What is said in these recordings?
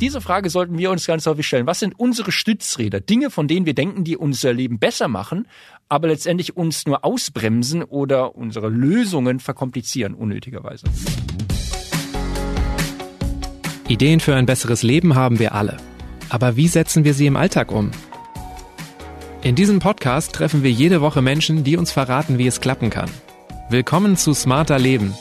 Diese Frage sollten wir uns ganz häufig stellen. Was sind unsere Stützräder? Dinge, von denen wir denken, die unser Leben besser machen, aber letztendlich uns nur ausbremsen oder unsere Lösungen verkomplizieren, unnötigerweise. Ideen für ein besseres Leben haben wir alle. Aber wie setzen wir sie im Alltag um? In diesem Podcast treffen wir jede Woche Menschen, die uns verraten, wie es klappen kann. Willkommen zu Smarter Leben.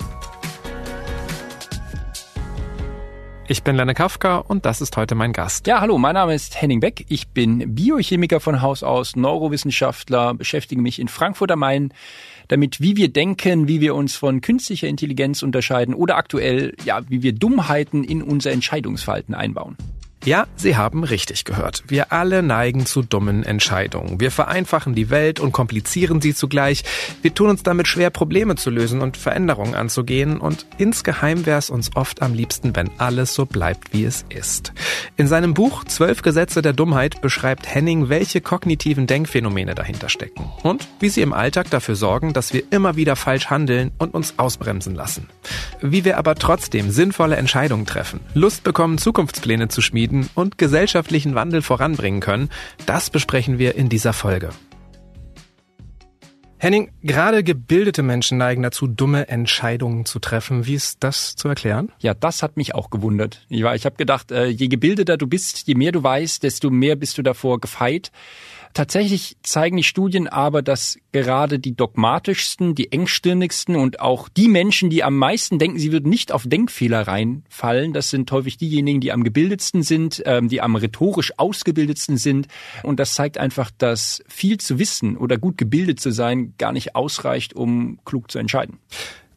Ich bin Lenne Kafka und das ist heute mein Gast. Ja, hallo, mein Name ist Henning Beck. Ich bin Biochemiker von Haus aus, Neurowissenschaftler, beschäftige mich in Frankfurt am Main damit, wie wir denken, wie wir uns von künstlicher Intelligenz unterscheiden oder aktuell, ja, wie wir Dummheiten in unser Entscheidungsverhalten einbauen. Ja, Sie haben richtig gehört. Wir alle neigen zu dummen Entscheidungen. Wir vereinfachen die Welt und komplizieren sie zugleich. Wir tun uns damit schwer, Probleme zu lösen und Veränderungen anzugehen. Und insgeheim wäre es uns oft am liebsten, wenn alles so bleibt, wie es ist. In seinem Buch Zwölf Gesetze der Dummheit beschreibt Henning, welche kognitiven Denkphänomene dahinter stecken und wie sie im Alltag dafür sorgen, dass wir immer wieder falsch handeln und uns ausbremsen lassen. Wie wir aber trotzdem sinnvolle Entscheidungen treffen, Lust bekommen, Zukunftspläne zu schmieden, Frieden und gesellschaftlichen Wandel voranbringen können, das besprechen wir in dieser Folge. Henning, gerade gebildete Menschen neigen dazu, dumme Entscheidungen zu treffen. Wie ist das zu erklären? Ja, das hat mich auch gewundert. Ich, ich habe gedacht, äh, je gebildeter du bist, je mehr du weißt, desto mehr bist du davor gefeit, Tatsächlich zeigen die Studien aber, dass gerade die dogmatischsten, die engstirnigsten und auch die Menschen, die am meisten denken, sie würden nicht auf Denkfehler reinfallen, das sind häufig diejenigen, die am gebildetsten sind, ähm, die am rhetorisch ausgebildetsten sind. Und das zeigt einfach, dass viel zu wissen oder gut gebildet zu sein gar nicht ausreicht, um klug zu entscheiden.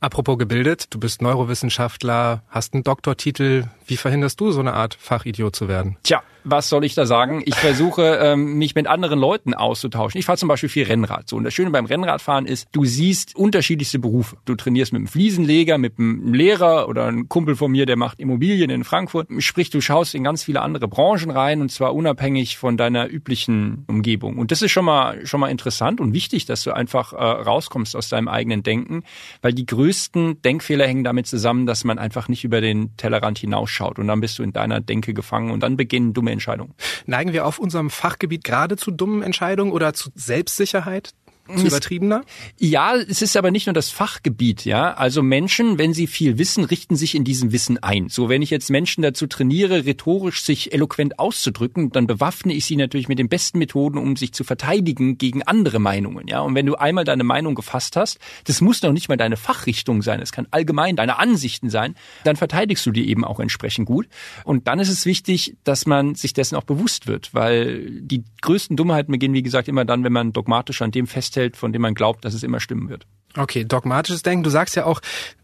Apropos gebildet, du bist Neurowissenschaftler, hast einen Doktortitel. Wie verhinderst du so eine Art Fachidiot zu werden? Tja, was soll ich da sagen? Ich versuche, ähm, mich mit anderen Leuten auszutauschen. Ich fahre zum Beispiel viel Rennrad. So, und das Schöne beim Rennradfahren ist, du siehst unterschiedlichste Berufe. Du trainierst mit einem Fliesenleger, mit einem Lehrer oder ein Kumpel von mir, der macht Immobilien in Frankfurt. Sprich, du schaust in ganz viele andere Branchen rein und zwar unabhängig von deiner üblichen Umgebung. Und das ist schon mal schon mal interessant und wichtig, dass du einfach äh, rauskommst aus deinem eigenen Denken, weil die größten Denkfehler hängen damit zusammen, dass man einfach nicht über den Tellerrand hinausschaut und dann bist du in deiner Denke gefangen und dann beginnen dumme Entscheidungen. Neigen wir auf unserem Fachgebiet gerade zu dummen Entscheidungen oder zu Selbstsicherheit? Zu übertriebener? Ja, es ist aber nicht nur das Fachgebiet, ja. Also Menschen, wenn sie viel wissen, richten sich in diesem Wissen ein. So, wenn ich jetzt Menschen dazu trainiere, rhetorisch sich eloquent auszudrücken, dann bewaffne ich sie natürlich mit den besten Methoden, um sich zu verteidigen gegen andere Meinungen, ja. Und wenn du einmal deine Meinung gefasst hast, das muss noch nicht mal deine Fachrichtung sein, es kann allgemein deine Ansichten sein, dann verteidigst du die eben auch entsprechend gut. Und dann ist es wichtig, dass man sich dessen auch bewusst wird, weil die größten Dummheiten beginnen, wie gesagt, immer dann, wenn man dogmatisch an dem festhält, festhält, von dem man glaubt, dass es immer stimmen wird. Okay, dogmatisches Denken. Du sagst ja auch,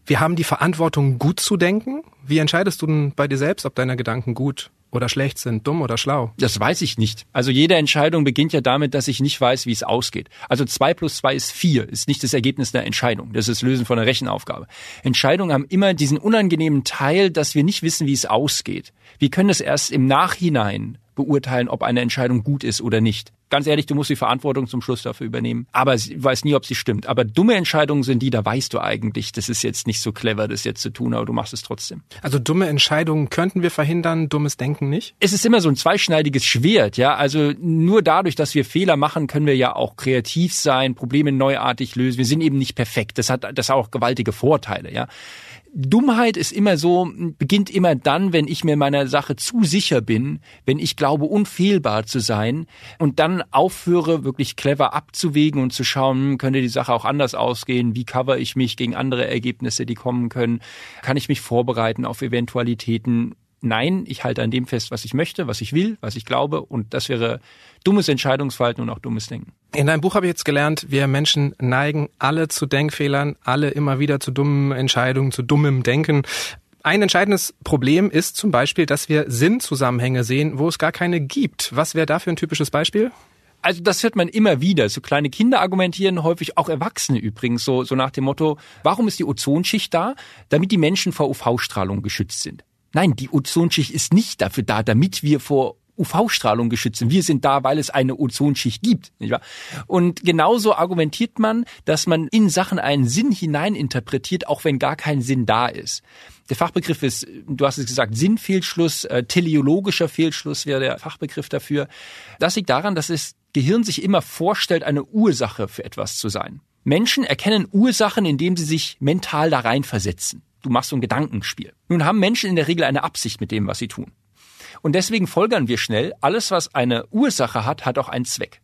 wir haben die Verantwortung, gut zu denken. Wie entscheidest du denn bei dir selbst, ob deine Gedanken gut oder schlecht sind, dumm oder schlau? Das weiß ich nicht. Also jede Entscheidung beginnt ja damit, dass ich nicht weiß, wie es ausgeht. Also zwei plus zwei ist vier, ist nicht das Ergebnis der Entscheidung. Das ist das Lösen von einer Rechenaufgabe. Entscheidungen haben immer diesen unangenehmen Teil, dass wir nicht wissen, wie es ausgeht. Wir können es erst im Nachhinein beurteilen, ob eine Entscheidung gut ist oder nicht. Ganz ehrlich, du musst die Verantwortung zum Schluss dafür übernehmen. Aber ich weiß nie, ob sie stimmt. Aber dumme Entscheidungen sind die, da weißt du eigentlich, das ist jetzt nicht so clever, das jetzt zu tun, aber du machst es trotzdem. Also dumme Entscheidungen könnten wir verhindern, dummes Denken nicht? Es ist immer so ein zweischneidiges Schwert, ja. Also nur dadurch, dass wir Fehler machen, können wir ja auch kreativ sein, Probleme neuartig lösen. Wir sind eben nicht perfekt. Das hat das hat auch gewaltige Vorteile, ja. Dummheit ist immer so, beginnt immer dann, wenn ich mir meiner Sache zu sicher bin, wenn ich glaube, unfehlbar zu sein und dann aufhöre, wirklich clever abzuwägen und zu schauen, hm, könnte die Sache auch anders ausgehen, wie cover ich mich gegen andere Ergebnisse, die kommen können, kann ich mich vorbereiten auf Eventualitäten nein, ich halte an dem fest, was ich möchte, was ich will, was ich glaube. Und das wäre dummes Entscheidungsverhalten und auch dummes Denken. In deinem Buch habe ich jetzt gelernt, wir Menschen neigen alle zu Denkfehlern, alle immer wieder zu dummen Entscheidungen, zu dummem Denken. Ein entscheidendes Problem ist zum Beispiel, dass wir Sinnzusammenhänge sehen, wo es gar keine gibt. Was wäre dafür ein typisches Beispiel? Also das hört man immer wieder. So kleine Kinder argumentieren häufig, auch Erwachsene übrigens, so, so nach dem Motto, warum ist die Ozonschicht da? Damit die Menschen vor UV-Strahlung geschützt sind. Nein, die Ozonschicht ist nicht dafür da, damit wir vor UV-Strahlung geschützt sind. Wir sind da, weil es eine Ozonschicht gibt. Nicht wahr? Und genauso argumentiert man, dass man in Sachen einen Sinn hineininterpretiert, auch wenn gar kein Sinn da ist. Der Fachbegriff ist, du hast es gesagt, Sinnfehlschluss, äh, teleologischer Fehlschluss wäre der Fachbegriff dafür. Das liegt daran, dass das Gehirn sich immer vorstellt, eine Ursache für etwas zu sein. Menschen erkennen Ursachen, indem sie sich mental da reinversetzen. Du machst so ein Gedankenspiel. Nun haben Menschen in der Regel eine Absicht mit dem, was sie tun. Und deswegen folgern wir schnell, alles, was eine Ursache hat, hat auch einen Zweck.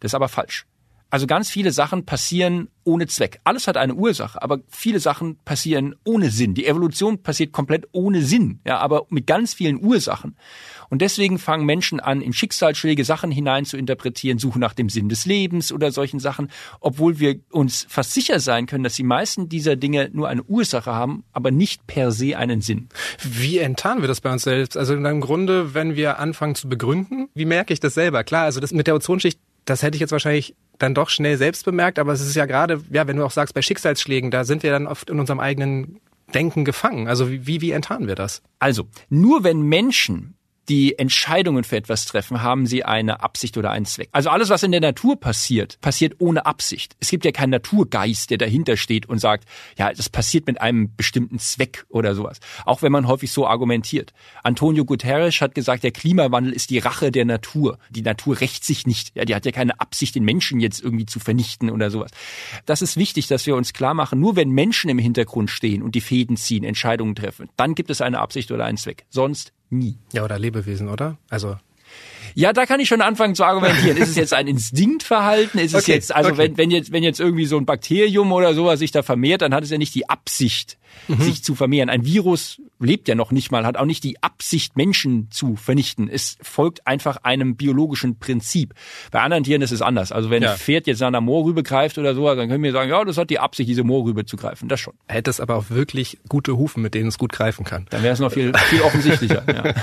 Das ist aber falsch. Also ganz viele Sachen passieren ohne Zweck. Alles hat eine Ursache, aber viele Sachen passieren ohne Sinn. Die Evolution passiert komplett ohne Sinn, ja, aber mit ganz vielen Ursachen. Und deswegen fangen Menschen an, in Schicksalsschläge Sachen hinein zu interpretieren, suchen nach dem Sinn des Lebens oder solchen Sachen, obwohl wir uns fast sicher sein können, dass die meisten dieser Dinge nur eine Ursache haben, aber nicht per se einen Sinn. Wie enttarnen wir das bei uns selbst? Also im Grunde, wenn wir anfangen zu begründen, wie merke ich das selber? Klar, also das mit der Ozonschicht das hätte ich jetzt wahrscheinlich dann doch schnell selbst bemerkt, aber es ist ja gerade, ja, wenn du auch sagst, bei Schicksalsschlägen, da sind wir dann oft in unserem eigenen Denken gefangen. Also wie, wie enttarnen wir das? Also, nur wenn Menschen die Entscheidungen für etwas treffen, haben sie eine Absicht oder einen Zweck. Also alles, was in der Natur passiert, passiert ohne Absicht. Es gibt ja keinen Naturgeist, der dahinter steht und sagt, ja, das passiert mit einem bestimmten Zweck oder sowas. Auch wenn man häufig so argumentiert. Antonio Guterres hat gesagt, der Klimawandel ist die Rache der Natur. Die Natur rächt sich nicht. Ja, die hat ja keine Absicht, den Menschen jetzt irgendwie zu vernichten oder sowas. Das ist wichtig, dass wir uns klar machen, nur wenn Menschen im Hintergrund stehen und die Fäden ziehen, Entscheidungen treffen, dann gibt es eine Absicht oder einen Zweck. Sonst nie. Ja, oder Lebewesen, oder? Also ja, da kann ich schon anfangen zu argumentieren. Ist es jetzt ein Instinktverhalten? Ist es okay, jetzt, also okay. wenn, wenn jetzt, wenn jetzt irgendwie so ein Bakterium oder sowas sich da vermehrt, dann hat es ja nicht die Absicht, mhm. sich zu vermehren. Ein Virus lebt ja noch nicht mal, hat auch nicht die Absicht, Menschen zu vernichten. Es folgt einfach einem biologischen Prinzip. Bei anderen Tieren ist es anders. Also wenn ja. ein Pferd jetzt nach einer Moorrübe greift oder so, dann können wir sagen, ja, das hat die Absicht, diese Moorrübe zu greifen. Das schon. Hätte es aber auch wirklich gute Hufen, mit denen es gut greifen kann. Dann wäre es noch viel, viel offensichtlicher. ja.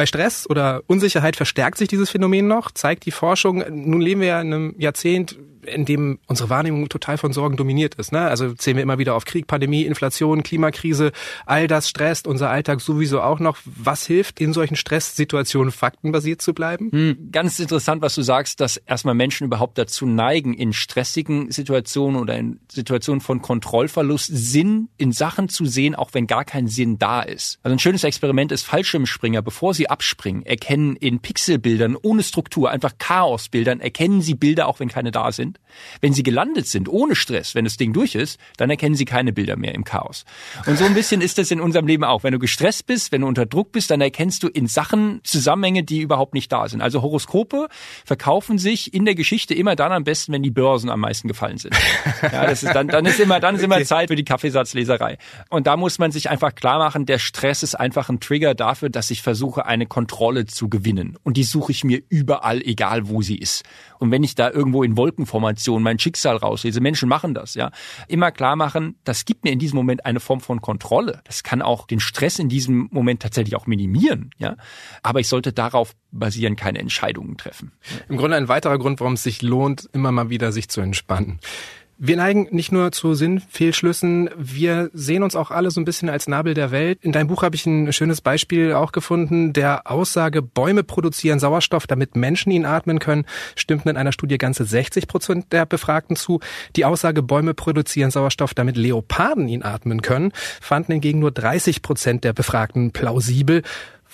Bei Stress oder Unsicherheit verstärkt sich dieses Phänomen noch, zeigt die Forschung. Nun leben wir ja in einem Jahrzehnt, in dem unsere Wahrnehmung total von Sorgen dominiert ist. Ne? Also zählen wir immer wieder auf Krieg, Pandemie, Inflation, Klimakrise, all das stresst unser Alltag sowieso auch noch. Was hilft in solchen Stresssituationen faktenbasiert zu bleiben? Hm, ganz interessant, was du sagst, dass erstmal Menschen überhaupt dazu neigen, in stressigen Situationen oder in Situationen von Kontrollverlust Sinn in Sachen zu sehen, auch wenn gar kein Sinn da ist. Also ein schönes Experiment ist Fallschirmspringer, bevor sie abspringen, erkennen in Pixelbildern ohne Struktur, einfach Chaosbildern, erkennen sie Bilder, auch wenn keine da sind sind. Wenn sie gelandet sind, ohne Stress, wenn das Ding durch ist, dann erkennen sie keine Bilder mehr im Chaos. Und so ein bisschen ist das in unserem Leben auch. Wenn du gestresst bist, wenn du unter Druck bist, dann erkennst du in Sachen Zusammenhänge, die überhaupt nicht da sind. Also Horoskope verkaufen sich in der Geschichte immer dann am besten, wenn die Börsen am meisten gefallen sind. Ja, das ist dann, dann ist immer, dann ist immer Zeit für die Kaffeesatzleserei. Und da muss man sich einfach klar machen, der Stress ist einfach ein Trigger dafür, dass ich versuche, eine Kontrolle zu gewinnen. Und die suche ich mir überall, egal wo sie ist. Und wenn ich da irgendwo in Wolkenformation mein Schicksal rauslese, Menschen machen das, ja, immer klar machen, das gibt mir in diesem Moment eine Form von Kontrolle. Das kann auch den Stress in diesem Moment tatsächlich auch minimieren, ja. Aber ich sollte darauf basieren, keine Entscheidungen treffen. Im Grunde ein weiterer Grund, warum es sich lohnt, immer mal wieder sich zu entspannen. Wir neigen nicht nur zu Sinnfehlschlüssen, wir sehen uns auch alle so ein bisschen als Nabel der Welt. In deinem Buch habe ich ein schönes Beispiel auch gefunden. Der Aussage, Bäume produzieren Sauerstoff, damit Menschen ihn atmen können, stimmten in einer Studie ganze 60 Prozent der Befragten zu. Die Aussage, Bäume produzieren Sauerstoff, damit Leoparden ihn atmen können, fanden hingegen nur 30 Prozent der Befragten plausibel.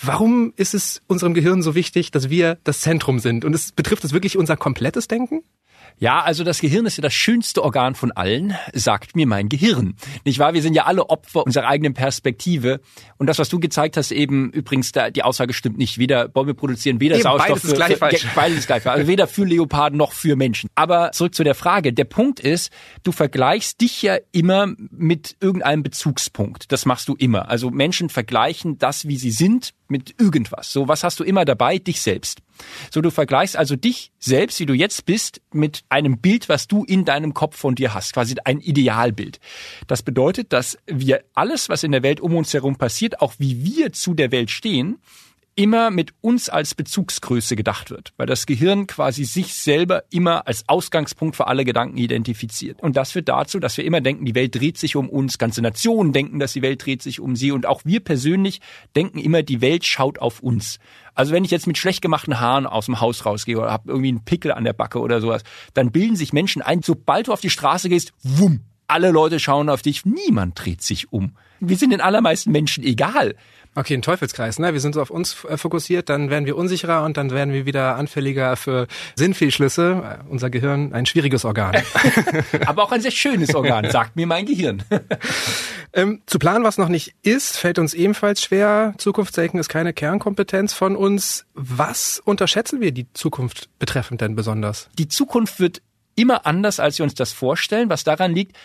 Warum ist es unserem Gehirn so wichtig, dass wir das Zentrum sind? Und es betrifft es wirklich unser komplettes Denken? Ja, also das Gehirn ist ja das schönste Organ von allen, sagt mir mein Gehirn. Nicht wahr? Wir sind ja alle Opfer unserer eigenen Perspektive. Und das, was du gezeigt hast, eben übrigens, die Aussage stimmt nicht. Weder Bäume produzieren, weder eben, Sauerstoff. Beides ist gleich für, falsch. Beides ist gleich falsch. Also weder für Leoparden noch für Menschen. Aber zurück zu der Frage. Der Punkt ist, du vergleichst dich ja immer mit irgendeinem Bezugspunkt. Das machst du immer. Also Menschen vergleichen das, wie sie sind, mit irgendwas. So, was hast du immer dabei? Dich selbst. So, du vergleichst also dich selbst, wie du jetzt bist, mit einem Bild, was du in deinem Kopf von dir hast, quasi ein Idealbild. Das bedeutet, dass wir alles, was in der Welt um uns herum passiert, auch wie wir zu der Welt stehen, immer mit uns als Bezugsgröße gedacht wird, weil das Gehirn quasi sich selber immer als Ausgangspunkt für alle Gedanken identifiziert. Und das führt dazu, dass wir immer denken, die Welt dreht sich um uns, ganze Nationen denken, dass die Welt dreht sich um sie und auch wir persönlich denken immer, die Welt schaut auf uns. Also wenn ich jetzt mit schlecht gemachten Haaren aus dem Haus rausgehe oder habe irgendwie einen Pickel an der Backe oder sowas, dann bilden sich Menschen ein, sobald du auf die Straße gehst, wumm, alle Leute schauen auf dich, niemand dreht sich um. Wir sind den allermeisten Menschen egal. Okay, ein Teufelskreis, ne? Wir sind so auf uns äh, fokussiert, dann werden wir unsicherer und dann werden wir wieder anfälliger für Sinnfehlschlüsse. Äh, unser Gehirn, ein schwieriges Organ. Aber auch ein sehr schönes Organ, sagt mir mein Gehirn. ähm, zu planen, was noch nicht ist, fällt uns ebenfalls schwer. Zukunftsdenken ist keine Kernkompetenz von uns. Was unterschätzen wir die Zukunft betreffend denn besonders? Die Zukunft wird immer anders, als wir uns das vorstellen, was daran liegt,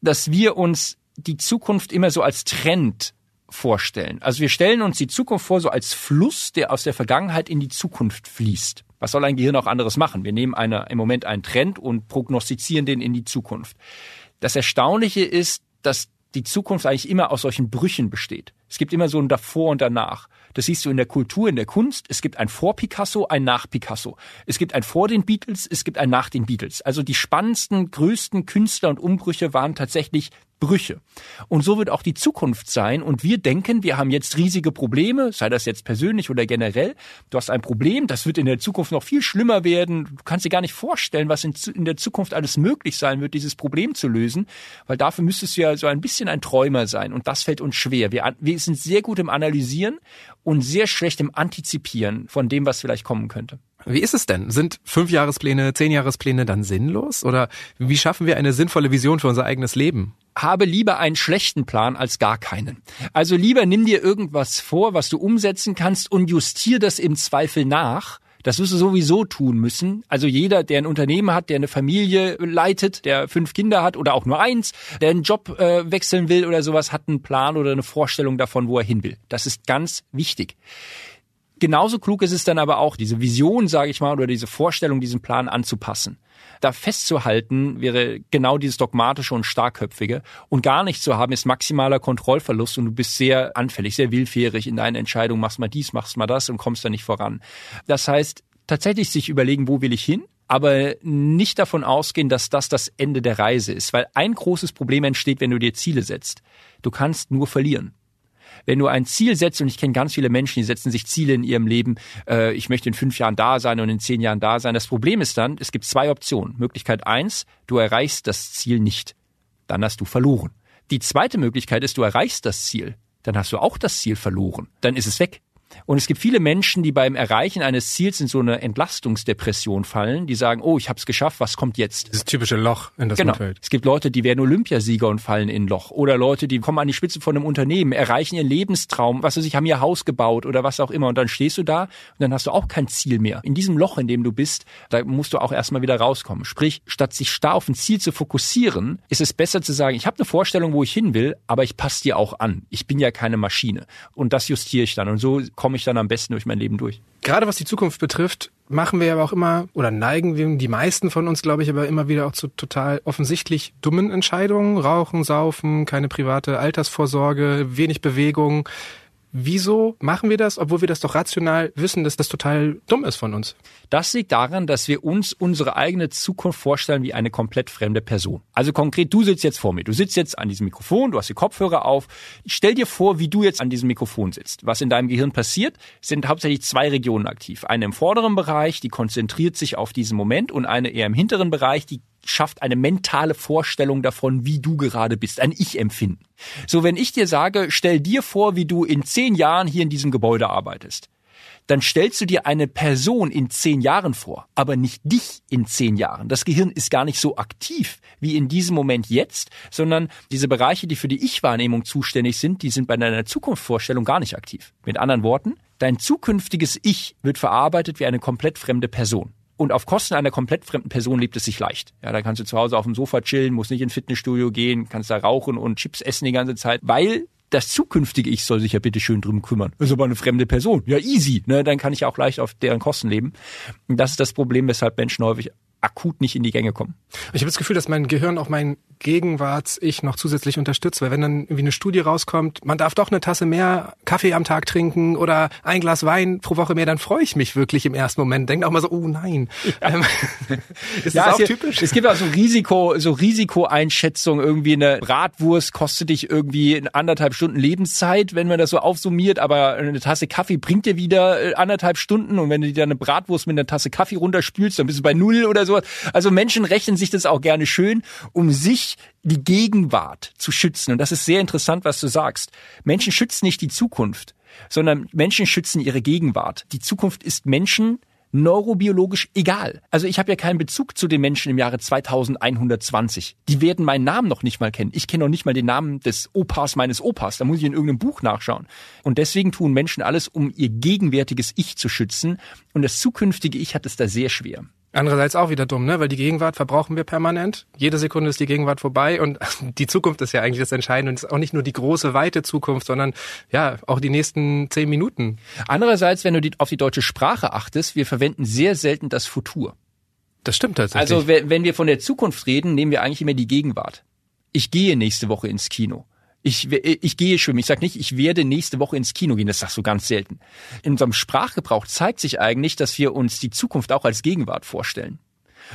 dass wir uns die Zukunft immer so als Trend vorstellen. Also wir stellen uns die Zukunft vor so als Fluss, der aus der Vergangenheit in die Zukunft fließt. Was soll ein Gehirn auch anderes machen? Wir nehmen eine, im Moment einen Trend und prognostizieren den in die Zukunft. Das Erstaunliche ist, dass die Zukunft eigentlich immer aus solchen Brüchen besteht. Es gibt immer so ein Davor und Danach. Das siehst du in der Kultur, in der Kunst. Es gibt ein vor Picasso, ein nach Picasso. Es gibt ein vor den Beatles, es gibt ein nach den Beatles. Also die spannendsten, größten Künstler und Umbrüche waren tatsächlich Brüche. Und so wird auch die Zukunft sein. Und wir denken, wir haben jetzt riesige Probleme, sei das jetzt persönlich oder generell. Du hast ein Problem, das wird in der Zukunft noch viel schlimmer werden. Du kannst dir gar nicht vorstellen, was in, in der Zukunft alles möglich sein wird, dieses Problem zu lösen. Weil dafür müsstest du ja so ein bisschen ein Träumer sein. Und das fällt uns schwer. Wir, wir sind sehr gut im Analysieren und sehr schlecht im Antizipieren von dem, was vielleicht kommen könnte. Wie ist es denn? Sind Fünfjahrespläne, Zehnjahrespläne dann sinnlos? Oder wie schaffen wir eine sinnvolle Vision für unser eigenes Leben? Habe lieber einen schlechten Plan als gar keinen. Also lieber nimm dir irgendwas vor, was du umsetzen kannst und justier das im Zweifel nach. Das wirst du sowieso tun müssen. Also jeder, der ein Unternehmen hat, der eine Familie leitet, der fünf Kinder hat oder auch nur eins, der einen Job äh, wechseln will oder sowas, hat einen Plan oder eine Vorstellung davon, wo er hin will. Das ist ganz wichtig. Genauso klug ist es dann aber auch, diese Vision, sage ich mal, oder diese Vorstellung, diesen Plan anzupassen. Da festzuhalten wäre genau dieses dogmatische und starkköpfige. Und gar nicht zu haben ist maximaler Kontrollverlust und du bist sehr anfällig, sehr willfährig in deinen Entscheidungen, machst mal dies, machst mal das und kommst da nicht voran. Das heißt, tatsächlich sich überlegen, wo will ich hin? aber nicht davon ausgehen, dass das das Ende der Reise ist, weil ein großes Problem entsteht, wenn du dir Ziele setzt. Du kannst nur verlieren wenn du ein Ziel setzt, und ich kenne ganz viele Menschen, die setzen sich Ziele in ihrem Leben, äh, ich möchte in fünf Jahren da sein und in zehn Jahren da sein. Das Problem ist dann, es gibt zwei Optionen. Möglichkeit eins, du erreichst das Ziel nicht. Dann hast du verloren. Die zweite Möglichkeit ist, du erreichst das Ziel. Dann hast du auch das Ziel verloren. Dann ist es weg. Und es gibt viele Menschen, die beim Erreichen eines Ziels in so eine Entlastungsdepression fallen, die sagen, oh, ich habe es geschafft, was kommt jetzt? Das typische Loch, in das genau. man fällt. Es gibt Leute, die werden Olympiasieger und fallen in ein Loch. Oder Leute, die kommen an die Spitze von einem Unternehmen, erreichen ihren Lebenstraum, was weiß ich, haben ihr Haus gebaut oder was auch immer. Und dann stehst du da und dann hast du auch kein Ziel mehr. In diesem Loch, in dem du bist, da musst du auch erstmal wieder rauskommen. Sprich, statt sich starr auf ein Ziel zu fokussieren, ist es besser zu sagen, ich habe eine Vorstellung, wo ich hin will, aber ich passe dir auch an. Ich bin ja keine Maschine. Und das justiere ich dann. Und so komme ich dann am besten durch mein Leben durch. Gerade was die Zukunft betrifft, machen wir aber auch immer oder neigen wir, die meisten von uns, glaube ich, aber immer wieder auch zu total offensichtlich dummen Entscheidungen. Rauchen, saufen, keine private Altersvorsorge, wenig Bewegung. Wieso machen wir das, obwohl wir das doch rational wissen, dass das total dumm ist von uns? Das liegt daran, dass wir uns unsere eigene Zukunft vorstellen wie eine komplett fremde Person. Also konkret, du sitzt jetzt vor mir. Du sitzt jetzt an diesem Mikrofon, du hast die Kopfhörer auf. Stell dir vor, wie du jetzt an diesem Mikrofon sitzt. Was in deinem Gehirn passiert, sind hauptsächlich zwei Regionen aktiv. Eine im vorderen Bereich, die konzentriert sich auf diesen Moment und eine eher im hinteren Bereich, die schafft eine mentale Vorstellung davon, wie du gerade bist, ein Ich-Empfinden. So, wenn ich dir sage, stell dir vor, wie du in zehn Jahren hier in diesem Gebäude arbeitest, dann stellst du dir eine Person in zehn Jahren vor, aber nicht dich in zehn Jahren. Das Gehirn ist gar nicht so aktiv wie in diesem Moment jetzt, sondern diese Bereiche, die für die Ich-Wahrnehmung zuständig sind, die sind bei deiner Zukunftsvorstellung gar nicht aktiv. Mit anderen Worten, dein zukünftiges Ich wird verarbeitet wie eine komplett fremde Person. Und auf Kosten einer komplett fremden Person lebt es sich leicht. Ja, da kannst du zu Hause auf dem Sofa chillen, musst nicht ins Fitnessstudio gehen, kannst da rauchen und Chips essen die ganze Zeit, weil das zukünftige Ich soll sich ja bitte schön drum kümmern. Ist aber eine fremde Person. Ja, easy. Ne? Dann kann ich auch leicht auf deren Kosten leben. Und das ist das Problem, weshalb Menschen häufig akut nicht in die Gänge kommen. Ich habe das Gefühl, dass mein Gehirn auch mein Gegenwarts-Ich noch zusätzlich unterstützt, weil wenn dann irgendwie eine Studie rauskommt, man darf doch eine Tasse mehr Kaffee am Tag trinken oder ein Glas Wein pro Woche mehr, dann freue ich mich wirklich im ersten Moment. Denke auch mal so, oh nein. Ja. Ähm, ist ja, das auch es typisch? Gibt, es gibt auch so Risiko, so Risikoeinschätzung. Irgendwie eine Bratwurst kostet dich irgendwie anderthalb Stunden Lebenszeit, wenn man das so aufsummiert, aber eine Tasse Kaffee bringt dir wieder äh, anderthalb Stunden und wenn du dir eine Bratwurst mit einer Tasse Kaffee runterspülst, dann bist du bei null oder sowas. Also Menschen rechnen sich das auch gerne schön, um sich die Gegenwart zu schützen. Und das ist sehr interessant, was du sagst. Menschen schützen nicht die Zukunft, sondern Menschen schützen ihre Gegenwart. Die Zukunft ist Menschen neurobiologisch egal. Also ich habe ja keinen Bezug zu den Menschen im Jahre 2120. Die werden meinen Namen noch nicht mal kennen. Ich kenne noch nicht mal den Namen des Opas meines Opas. Da muss ich in irgendeinem Buch nachschauen. Und deswegen tun Menschen alles, um ihr gegenwärtiges Ich zu schützen. Und das zukünftige Ich hat es da sehr schwer. Andererseits auch wieder dumm, ne? Weil die Gegenwart verbrauchen wir permanent. Jede Sekunde ist die Gegenwart vorbei und die Zukunft ist ja eigentlich das Entscheidende. Und es ist auch nicht nur die große, weite Zukunft, sondern ja, auch die nächsten zehn Minuten. Andererseits, wenn du die, auf die deutsche Sprache achtest, wir verwenden sehr selten das Futur. Das stimmt tatsächlich. Also wenn wir von der Zukunft reden, nehmen wir eigentlich immer die Gegenwart. Ich gehe nächste Woche ins Kino ich, ich gehe schwimmen. Ich sage nicht, ich werde nächste Woche ins Kino gehen. Das sagst du ganz selten. In unserem Sprachgebrauch zeigt sich eigentlich, dass wir uns die Zukunft auch als Gegenwart vorstellen.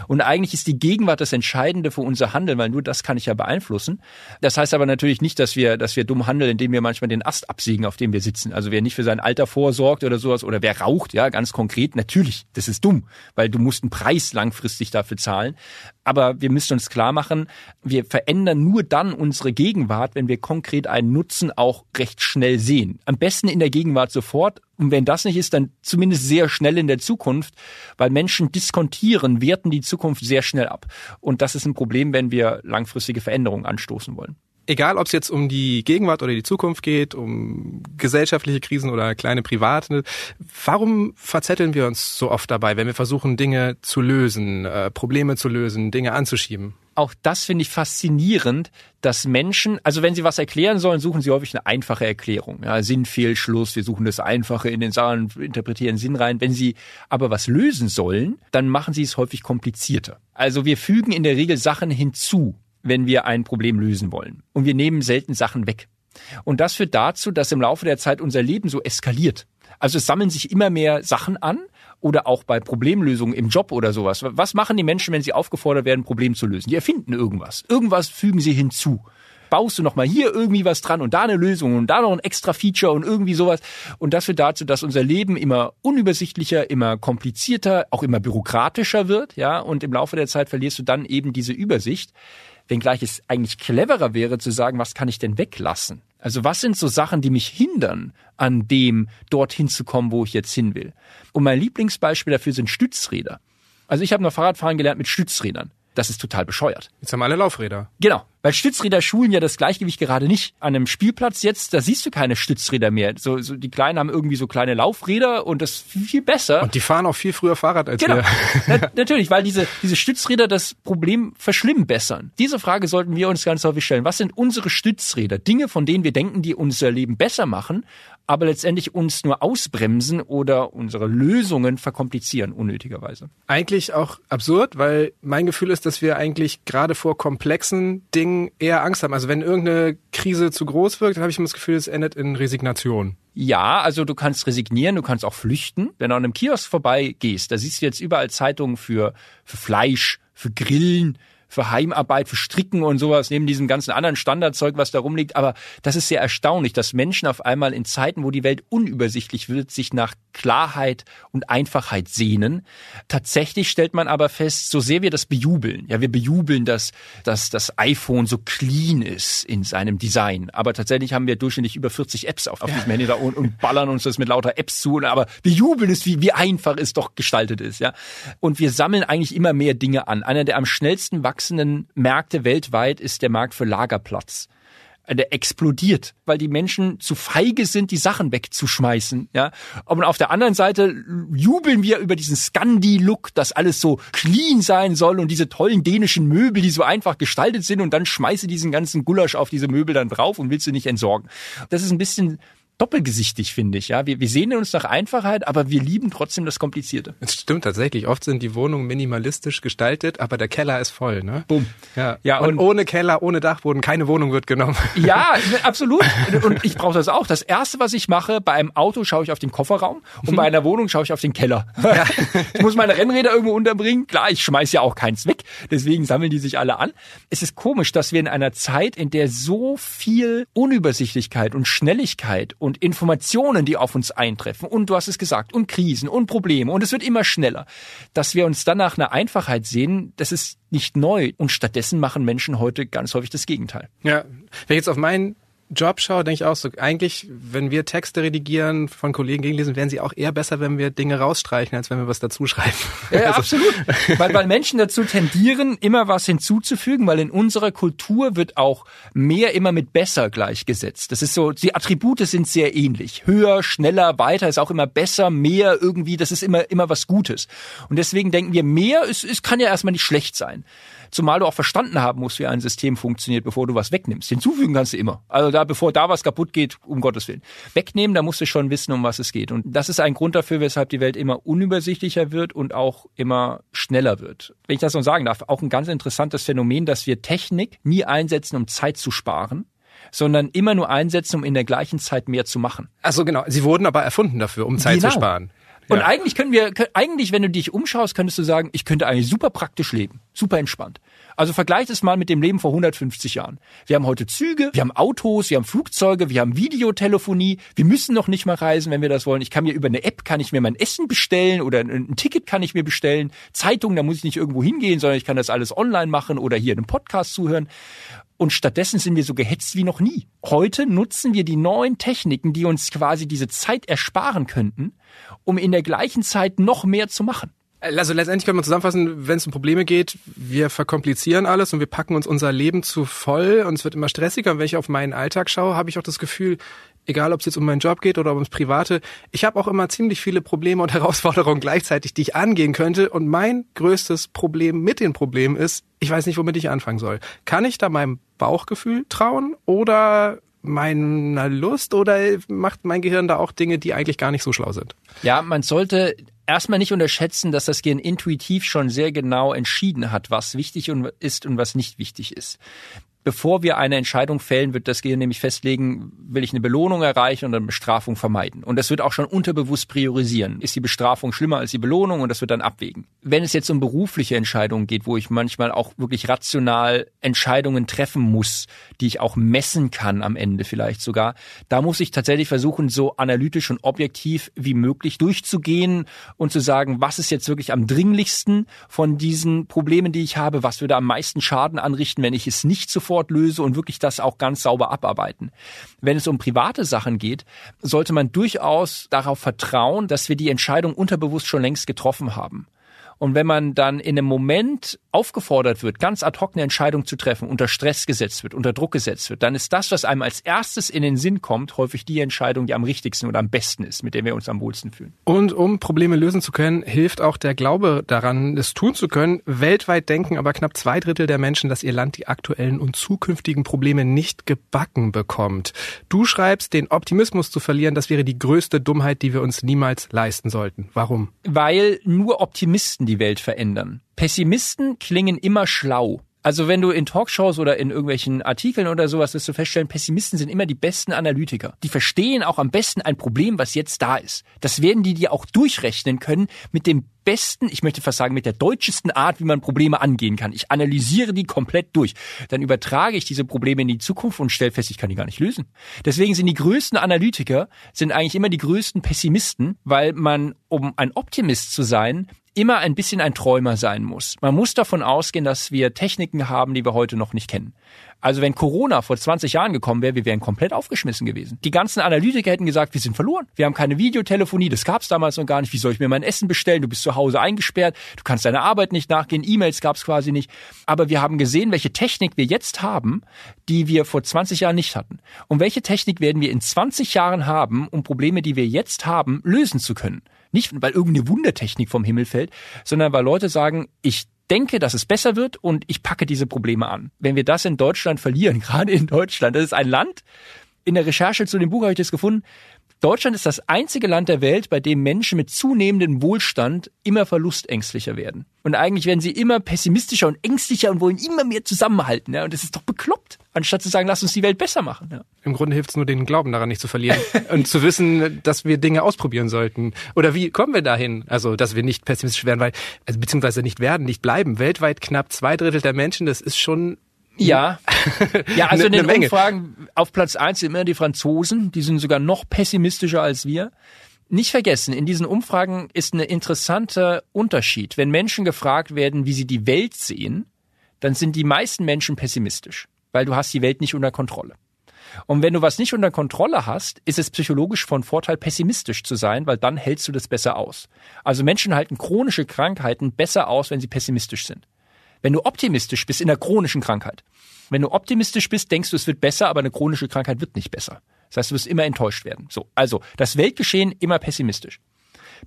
Und eigentlich ist die Gegenwart das Entscheidende für unser Handeln, weil nur das kann ich ja beeinflussen. Das heißt aber natürlich nicht, dass wir, dass wir dumm handeln, indem wir manchmal den Ast absägen, auf dem wir sitzen. Also wer nicht für sein Alter vorsorgt oder sowas oder wer raucht, ja, ganz konkret, natürlich, das ist dumm, weil du musst einen Preis langfristig dafür zahlen. Aber wir müssen uns klar machen, wir verändern nur dann unsere Gegenwart, wenn wir konkret einen Nutzen auch recht schnell sehen. Am besten in der Gegenwart sofort, und wenn das nicht ist, dann zumindest sehr schnell in der Zukunft, weil Menschen diskontieren, werten die Zukunft sehr schnell ab. Und das ist ein Problem, wenn wir langfristige Veränderungen anstoßen wollen. Egal, ob es jetzt um die Gegenwart oder die Zukunft geht, um gesellschaftliche Krisen oder kleine private, warum verzetteln wir uns so oft dabei, wenn wir versuchen, Dinge zu lösen, äh, Probleme zu lösen, Dinge anzuschieben? Auch das finde ich faszinierend, dass Menschen, also wenn sie was erklären sollen, suchen sie häufig eine einfache Erklärung. Ja, Sinnfehlschluss, wir suchen das Einfache in den Sachen, interpretieren Sinn rein. Wenn sie aber was lösen sollen, dann machen sie es häufig komplizierter. Also wir fügen in der Regel Sachen hinzu, wenn wir ein Problem lösen wollen. Und wir nehmen selten Sachen weg. Und das führt dazu, dass im Laufe der Zeit unser Leben so eskaliert. Also es sammeln sich immer mehr Sachen an oder auch bei Problemlösungen im Job oder sowas. Was machen die Menschen, wenn sie aufgefordert werden, Problem zu lösen? Die erfinden irgendwas. Irgendwas fügen sie hinzu. Baust du noch mal hier irgendwie was dran und da eine Lösung und da noch ein extra Feature und irgendwie sowas. Und das führt dazu, dass unser Leben immer unübersichtlicher, immer komplizierter, auch immer bürokratischer wird, ja. Und im Laufe der Zeit verlierst du dann eben diese Übersicht. Wenngleich es eigentlich cleverer wäre zu sagen, was kann ich denn weglassen? Also was sind so Sachen, die mich hindern, an dem dorthin zu kommen, wo ich jetzt hin will? Und mein Lieblingsbeispiel dafür sind Stützräder. Also ich habe noch Fahrradfahren gelernt mit Stützrädern. Das ist total bescheuert. Jetzt haben alle Laufräder. Genau. Weil Stützräder schulen ja das Gleichgewicht gerade nicht. An einem Spielplatz jetzt, da siehst du keine Stützräder mehr. So, so die Kleinen haben irgendwie so kleine Laufräder und das ist viel besser. Und die fahren auch viel früher Fahrrad als genau. wir. Na, natürlich, weil diese, diese Stützräder das Problem verschlimmbessern. Diese Frage sollten wir uns ganz häufig stellen. Was sind unsere Stützräder? Dinge, von denen wir denken, die unser Leben besser machen, aber letztendlich uns nur ausbremsen oder unsere Lösungen verkomplizieren unnötigerweise. Eigentlich auch absurd, weil mein Gefühl ist, dass wir eigentlich gerade vor komplexen Dingen eher Angst haben. Also wenn irgendeine Krise zu groß wirkt, dann habe ich immer das Gefühl, es endet in Resignation. Ja, also du kannst resignieren, du kannst auch flüchten. Wenn du an einem Kiosk vorbeigehst, da siehst du jetzt überall Zeitungen für, für Fleisch, für Grillen, für Heimarbeit, für Stricken und sowas, neben diesem ganzen anderen Standardzeug, was da rumliegt. Aber das ist sehr erstaunlich, dass Menschen auf einmal in Zeiten, wo die Welt unübersichtlich wird, sich nach Klarheit und Einfachheit sehnen. Tatsächlich stellt man aber fest, so sehr wir das bejubeln, ja, wir bejubeln, dass, dass das iPhone so clean ist in seinem Design. Aber tatsächlich haben wir durchschnittlich über 40 Apps auf, auf diesem Handy da und, und ballern uns das mit lauter Apps zu. Aber wir jubeln es, wie, wie einfach es doch gestaltet ist, ja. Und wir sammeln eigentlich immer mehr Dinge an. Einer der am schnellsten wachsenden Märkte weltweit ist der Markt für Lagerplatz der explodiert, weil die Menschen zu feige sind, die Sachen wegzuschmeißen. Ja, aber auf der anderen Seite jubeln wir über diesen Scandi-Look, dass alles so clean sein soll und diese tollen dänischen Möbel, die so einfach gestaltet sind und dann schmeiße diesen ganzen Gulasch auf diese Möbel dann drauf und willst du nicht entsorgen. Das ist ein bisschen doppelgesichtig, finde ich. Ja, wir, wir sehen uns nach Einfachheit, aber wir lieben trotzdem das Komplizierte. Es stimmt tatsächlich. Oft sind die Wohnungen minimalistisch gestaltet, aber der Keller ist voll, ne? Bumm. Ja. ja und, und ohne Keller, ohne Dachboden, keine Wohnung wird genommen. Ja, absolut. Und ich brauche das auch. Das erste, was ich mache, bei einem Auto schaue ich auf den Kofferraum und bei einer Wohnung schaue ich auf den Keller. Ja. Ich muss meine Rennräder irgendwo unterbringen. Klar, ich schmeiß ja auch keins weg. Deswegen sammeln die sich alle an. Es ist komisch, dass wir in einer Zeit, in der so viel Unübersichtlichkeit und Schnelligkeit und Informationen, die auf uns eintreffen. Und du hast es gesagt, und Krisen und Probleme. Und es wird immer schneller, dass wir uns dann nach einer Einfachheit sehen, das ist nicht neu. Und stattdessen machen Menschen heute ganz häufig das Gegenteil. Ja, wenn ich jetzt auf meinen Job schaue, denke ich auch so, eigentlich, wenn wir Texte redigieren, von Kollegen gegenlesen, wären sie auch eher besser, wenn wir Dinge rausstreichen, als wenn wir was dazuschreiben. Ja, also. absolut. weil, weil Menschen dazu tendieren, immer was hinzuzufügen, weil in unserer Kultur wird auch mehr immer mit besser gleichgesetzt. Das ist so, die Attribute sind sehr ähnlich. Höher, schneller, weiter ist auch immer besser, mehr irgendwie, das ist immer, immer was Gutes. Und deswegen denken wir, mehr, es, es kann ja erstmal nicht schlecht sein. Zumal du auch verstanden haben musst, wie ein System funktioniert, bevor du was wegnimmst. Hinzufügen kannst du immer. Also da, bevor da was kaputt geht, um Gottes Willen. Wegnehmen, da musst du schon wissen, um was es geht. Und das ist ein Grund dafür, weshalb die Welt immer unübersichtlicher wird und auch immer schneller wird. Wenn ich das noch sagen darf, auch ein ganz interessantes Phänomen, dass wir Technik nie einsetzen, um Zeit zu sparen, sondern immer nur einsetzen, um in der gleichen Zeit mehr zu machen. Also genau, sie wurden aber erfunden dafür, um Zeit genau. zu sparen. Und ja. eigentlich können wir, eigentlich, wenn du dich umschaust, könntest du sagen, ich könnte eigentlich super praktisch leben, super entspannt. Also vergleich es mal mit dem Leben vor 150 Jahren. Wir haben heute Züge, wir haben Autos, wir haben Flugzeuge, wir haben Videotelefonie. Wir müssen noch nicht mal reisen, wenn wir das wollen. Ich kann mir über eine App kann ich mir mein Essen bestellen oder ein Ticket kann ich mir bestellen. Zeitung, da muss ich nicht irgendwo hingehen, sondern ich kann das alles online machen oder hier einen Podcast zuhören. Und stattdessen sind wir so gehetzt wie noch nie. Heute nutzen wir die neuen Techniken, die uns quasi diese Zeit ersparen könnten, um in der gleichen Zeit noch mehr zu machen. Also letztendlich können wir zusammenfassen, wenn es um Probleme geht, wir verkomplizieren alles und wir packen uns unser Leben zu voll und es wird immer stressiger. Und wenn ich auf meinen Alltag schaue, habe ich auch das Gefühl, egal ob es jetzt um meinen Job geht oder ums Private, ich habe auch immer ziemlich viele Probleme und Herausforderungen gleichzeitig, die ich angehen könnte. Und mein größtes Problem mit den Problemen ist, ich weiß nicht, womit ich anfangen soll. Kann ich da meinem Bauchgefühl trauen oder meiner Lust oder macht mein Gehirn da auch Dinge, die eigentlich gar nicht so schlau sind? Ja, man sollte erstmal nicht unterschätzen, dass das Gehirn intuitiv schon sehr genau entschieden hat, was wichtig ist und was nicht wichtig ist bevor wir eine Entscheidung fällen, wird das Gehirn nämlich festlegen, will ich eine Belohnung erreichen oder eine Bestrafung vermeiden. Und das wird auch schon unterbewusst priorisieren. Ist die Bestrafung schlimmer als die Belohnung? Und das wird dann abwägen. Wenn es jetzt um berufliche Entscheidungen geht, wo ich manchmal auch wirklich rational Entscheidungen treffen muss, die ich auch messen kann am Ende vielleicht sogar, da muss ich tatsächlich versuchen, so analytisch und objektiv wie möglich durchzugehen und zu sagen, was ist jetzt wirklich am dringlichsten von diesen Problemen, die ich habe, was würde am meisten Schaden anrichten, wenn ich es nicht sofort sofort löse und wirklich das auch ganz sauber abarbeiten. Wenn es um private Sachen geht, sollte man durchaus darauf vertrauen, dass wir die Entscheidung unterbewusst schon längst getroffen haben. Und wenn man dann in einem Moment aufgefordert wird, ganz ad hoc eine Entscheidung zu treffen, unter Stress gesetzt wird, unter Druck gesetzt wird, dann ist das, was einem als erstes in den Sinn kommt, häufig die Entscheidung, die am richtigsten oder am besten ist, mit der wir uns am wohlsten fühlen. Und um Probleme lösen zu können, hilft auch der Glaube daran, es tun zu können. Weltweit denken aber knapp zwei Drittel der Menschen, dass ihr Land die aktuellen und zukünftigen Probleme nicht gebacken bekommt. Du schreibst, den Optimismus zu verlieren, das wäre die größte Dummheit, die wir uns niemals leisten sollten. Warum? Weil nur Optimisten die Welt verändern. Pessimisten klingen immer schlau. Also wenn du in Talkshows oder in irgendwelchen Artikeln oder sowas wirst du feststellen, Pessimisten sind immer die besten Analytiker. Die verstehen auch am besten ein Problem, was jetzt da ist. Das werden die dir auch durchrechnen können mit dem besten, ich möchte fast sagen, mit der deutschesten Art, wie man Probleme angehen kann. Ich analysiere die komplett durch. Dann übertrage ich diese Probleme in die Zukunft und stelle fest, ich kann die gar nicht lösen. Deswegen sind die größten Analytiker, sind eigentlich immer die größten Pessimisten, weil man, um ein Optimist zu sein, immer ein bisschen ein Träumer sein muss. Man muss davon ausgehen, dass wir Techniken haben, die wir heute noch nicht kennen. Also wenn Corona vor 20 Jahren gekommen wäre, wir wären komplett aufgeschmissen gewesen. Die ganzen Analytiker hätten gesagt, wir sind verloren. Wir haben keine Videotelefonie, das gab es damals noch gar nicht. Wie soll ich mir mein Essen bestellen? Du bist zu Hause eingesperrt, du kannst deiner Arbeit nicht nachgehen, E-Mails gab es quasi nicht. Aber wir haben gesehen, welche Technik wir jetzt haben, die wir vor 20 Jahren nicht hatten. Und welche Technik werden wir in 20 Jahren haben, um Probleme, die wir jetzt haben, lösen zu können. Nicht, weil irgendeine Wundertechnik vom Himmel fällt, sondern weil Leute sagen, ich denke, dass es besser wird und ich packe diese Probleme an. Wenn wir das in Deutschland verlieren, gerade in Deutschland, das ist ein Land, in der Recherche zu dem Buch habe ich das gefunden. Deutschland ist das einzige Land der Welt, bei dem Menschen mit zunehmendem Wohlstand immer verlustängstlicher werden. Und eigentlich werden sie immer pessimistischer und ängstlicher und wollen immer mehr zusammenhalten. Ja? Und das ist doch bekloppt, anstatt zu sagen, lass uns die Welt besser machen. Ja? Im Grunde hilft es nur, den Glauben daran nicht zu verlieren und zu wissen, dass wir Dinge ausprobieren sollten. Oder wie kommen wir dahin? Also, dass wir nicht pessimistisch werden, weil, also, beziehungsweise nicht werden, nicht bleiben. Weltweit knapp zwei Drittel der Menschen, das ist schon ja. Ja, also in den Umfragen auf Platz eins sind immer die Franzosen, die sind sogar noch pessimistischer als wir. Nicht vergessen, in diesen Umfragen ist ein interessanter Unterschied. Wenn Menschen gefragt werden, wie sie die Welt sehen, dann sind die meisten Menschen pessimistisch, weil du hast die Welt nicht unter Kontrolle. Und wenn du was nicht unter Kontrolle hast, ist es psychologisch von Vorteil, pessimistisch zu sein, weil dann hältst du das besser aus. Also Menschen halten chronische Krankheiten besser aus, wenn sie pessimistisch sind. Wenn du optimistisch bist in der chronischen Krankheit, wenn du optimistisch bist, denkst du, es wird besser, aber eine chronische Krankheit wird nicht besser. Das heißt, du wirst immer enttäuscht werden. So, also das Weltgeschehen immer pessimistisch.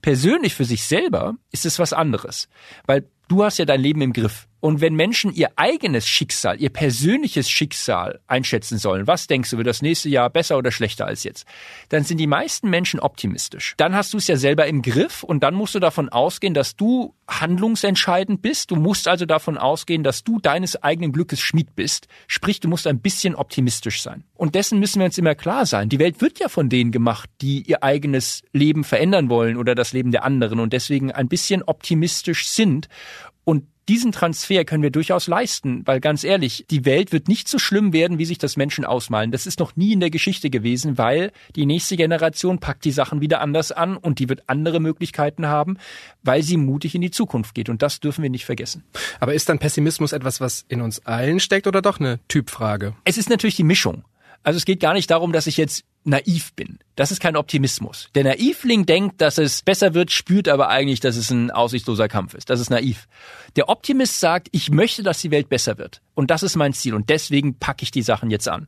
Persönlich für sich selber ist es was anderes, weil du hast ja dein Leben im Griff. Und wenn Menschen ihr eigenes Schicksal, ihr persönliches Schicksal einschätzen sollen, was denkst du, wird das nächste Jahr besser oder schlechter als jetzt? Dann sind die meisten Menschen optimistisch. Dann hast du es ja selber im Griff und dann musst du davon ausgehen, dass du handlungsentscheidend bist. Du musst also davon ausgehen, dass du deines eigenen Glückes Schmied bist. Sprich, du musst ein bisschen optimistisch sein. Und dessen müssen wir uns immer klar sein. Die Welt wird ja von denen gemacht, die ihr eigenes Leben verändern wollen oder das Leben der anderen und deswegen ein bisschen optimistisch sind. Und diesen Transfer können wir durchaus leisten, weil ganz ehrlich, die Welt wird nicht so schlimm werden, wie sich das Menschen ausmalen. Das ist noch nie in der Geschichte gewesen, weil die nächste Generation packt die Sachen wieder anders an und die wird andere Möglichkeiten haben, weil sie mutig in die Zukunft geht. Und das dürfen wir nicht vergessen. Aber ist dann Pessimismus etwas, was in uns allen steckt oder doch eine Typfrage? Es ist natürlich die Mischung. Also es geht gar nicht darum, dass ich jetzt naiv bin. Das ist kein Optimismus. Der Naivling denkt, dass es besser wird, spürt aber eigentlich, dass es ein aussichtsloser Kampf ist. Das ist naiv. Der Optimist sagt, ich möchte, dass die Welt besser wird. Und das ist mein Ziel. Und deswegen packe ich die Sachen jetzt an.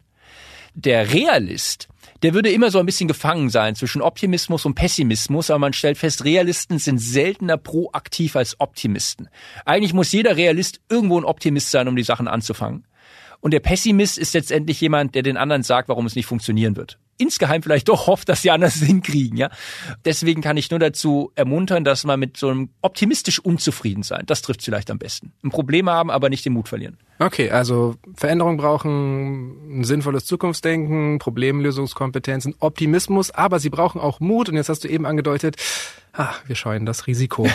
Der Realist, der würde immer so ein bisschen gefangen sein zwischen Optimismus und Pessimismus, aber man stellt fest, Realisten sind seltener proaktiv als Optimisten. Eigentlich muss jeder Realist irgendwo ein Optimist sein, um die Sachen anzufangen. Und der Pessimist ist letztendlich jemand, der den anderen sagt, warum es nicht funktionieren wird insgeheim vielleicht doch hofft, dass sie anders hinkriegen, ja. Deswegen kann ich nur dazu ermuntern, dass man mit so einem optimistisch unzufrieden sein. Das trifft vielleicht am besten. Ein Problem haben, aber nicht den Mut verlieren. Okay, also Veränderung brauchen ein sinnvolles Zukunftsdenken, Problemlösungskompetenzen, Optimismus, aber sie brauchen auch Mut. Und jetzt hast du eben angedeutet, ah, wir scheuen das Risiko.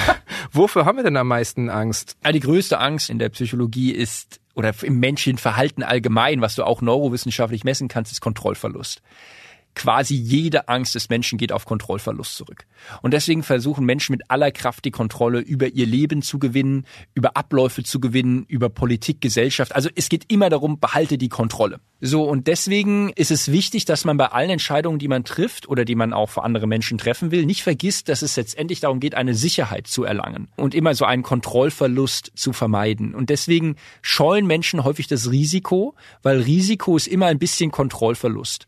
Wofür haben wir denn am meisten Angst? die größte Angst in der Psychologie ist oder im menschlichen Verhalten allgemein, was du auch neurowissenschaftlich messen kannst, ist Kontrollverlust quasi jede Angst des Menschen geht auf Kontrollverlust zurück. Und deswegen versuchen Menschen mit aller Kraft die Kontrolle über ihr Leben zu gewinnen, über Abläufe zu gewinnen, über Politik, Gesellschaft. Also es geht immer darum, behalte die Kontrolle. So, und deswegen ist es wichtig, dass man bei allen Entscheidungen, die man trifft oder die man auch für andere Menschen treffen will, nicht vergisst, dass es letztendlich darum geht, eine Sicherheit zu erlangen und immer so einen Kontrollverlust zu vermeiden. Und deswegen scheuen Menschen häufig das Risiko, weil Risiko ist immer ein bisschen Kontrollverlust.